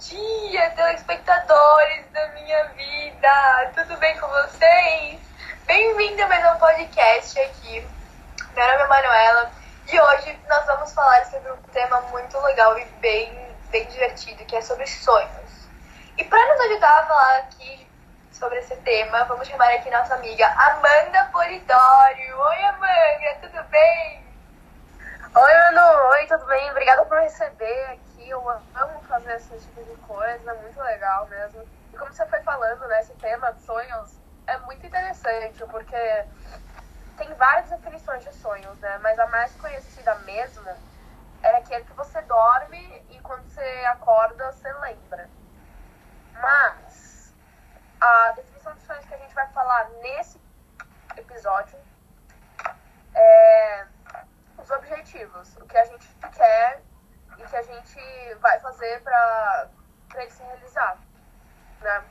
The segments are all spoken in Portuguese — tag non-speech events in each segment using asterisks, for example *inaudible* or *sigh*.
dia, telespectadores da minha vida! Tudo bem com vocês? Bem-vindo a mais um podcast aqui. Meu nome é Manuela e hoje nós vamos falar sobre um tema muito legal e bem, bem divertido, que é sobre sonhos. E para nos ajudar a falar aqui sobre esse tema, vamos chamar aqui nossa amiga Amanda Polidório. Oi, Amanda, tudo bem? Oi, Manu. Oi, tudo bem? Obrigada por receber aqui. Eu amo fazer esse tipo de coisa, muito legal mesmo. E como você foi falando, né, esse tema de sonhos é muito interessante, porque tem várias definições de sonhos, né? Mas a mais conhecida mesmo é aquele que você dorme e quando você acorda, você lembra. Mas a definição de sonhos que a gente vai falar nesse episódio é os objetivos, o que a gente quer que a gente vai fazer para ele se realizar, né?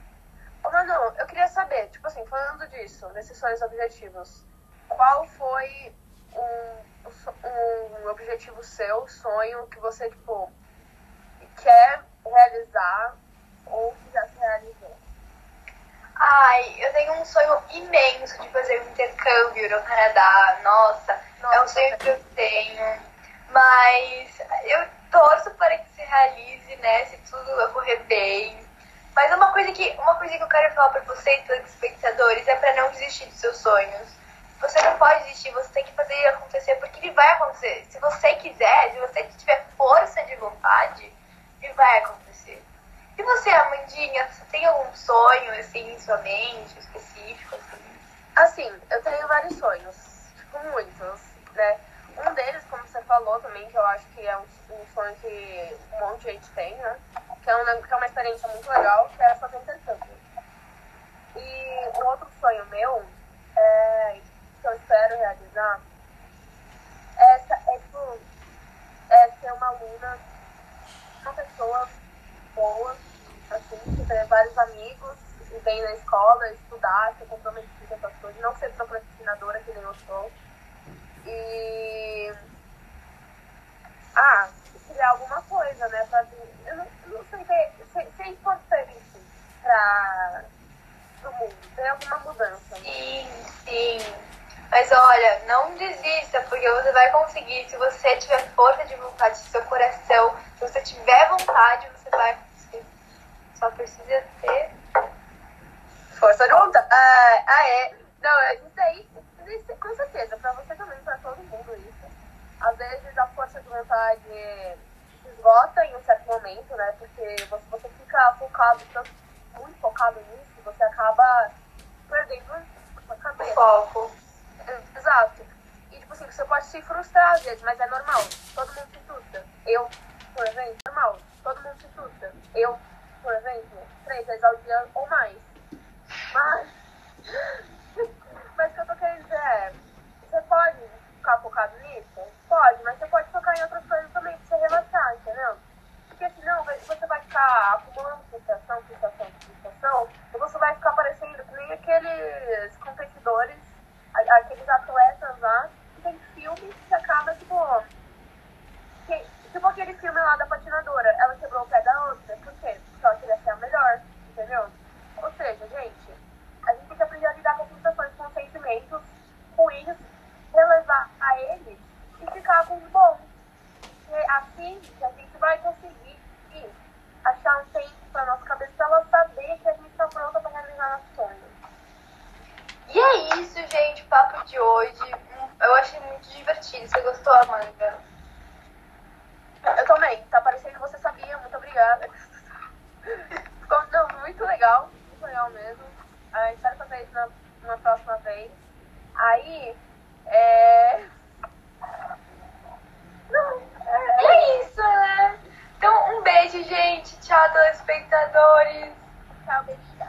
Ô, Manu, eu queria saber, tipo assim, falando disso, desses sonhos objetivos, qual foi um, um objetivo seu, sonho que você, tipo, quer realizar ou que já se realizou? Ai, eu tenho um sonho imenso de fazer um intercâmbio no Canadá. Nossa, Nossa é um sonho que eu tenho. Mas eu torço para que se realize, né? Se tudo ocorrer bem. Mas uma coisa que, uma coisa que eu quero falar para vocês, espectadores, é para não desistir dos seus sonhos. Você não pode desistir, você tem que fazer ele acontecer, porque ele vai acontecer. Se você quiser, se você tiver força de vontade, ele vai acontecer. E você, Amandinha, você tem algum sonho, assim, em sua mente, específico, assim? Assim, eu tenho vários sonhos, tipo, muitos, né? Um deles, como você também, que eu acho que é um, um sonho que um monte de gente tem, né? Que é, uma, que é uma experiência muito legal, que é fazer intercâmbio. E um outro sonho meu, é, que eu espero realizar, é, é, tipo, é ser uma aluna, uma pessoa boa, assim, ter vários amigos, e bem na escola, estudar, ser comprometida com essas coisas, não ser procrastinadora que nem eu sou. E. Ah, criar alguma coisa, né? Pra, eu não, não sei, ser, ser importante pra o mundo, ter alguma mudança. Sim, sim. Mas olha, não desista, porque você vai conseguir. Se você tiver força de vontade, se seu coração, se você tiver vontade, você vai conseguir. Só precisa ter força de vontade. Ah, ah é. Não, é isso aí com certeza, para você também, para todo mundo isso. Às vezes a força de vontade se esgota em um certo momento, né? Porque você, você fica focado, tanto, muito focado nisso, você acaba perdendo a cabeça. Foco. Exato. E tipo assim, você pode se frustrar às vezes, mas é normal. Todo mundo se frustra. Eu, por exemplo, normal. Todo mundo se frustra. Eu, por exemplo, três vezes ao dia ou mais. Mas mas o que eu tô querendo dizer é, você pode ficar focado nisso? Pode, mas você pode focar em outras coisas também pra você relaxar, entendeu? Porque senão você vai ficar frustração, frustração, frustração, e você vai ficar parecendo que nem aqueles competidores, aqueles atletas lá, que tem filmes que acaba, tipo, que, tipo aquele filme lá da patinadora, ela quebrou o pé da outra, por quê? Porque ela queria ser a melhor, entendeu? Ou seja, gente, a gente tem que aprender a lidar com frustrações, com sentimentos ruins, relevar a eles e ficar com os bons. E assim a gente vai conseguir tempo ela saber que a gente está pronta para realizar nossos sonhos. E é isso, gente, o papo de hoje. Eu achei muito divertido. Você gostou, Amanda? Eu também. Tá parecendo que você sabia. Muito obrigada. *laughs* Ficou não, muito legal. Muito legal mesmo. Ah, espero fazer isso na, na próxima vez. Aí, é. Não, é... é isso, gente. Tchau, beijinho.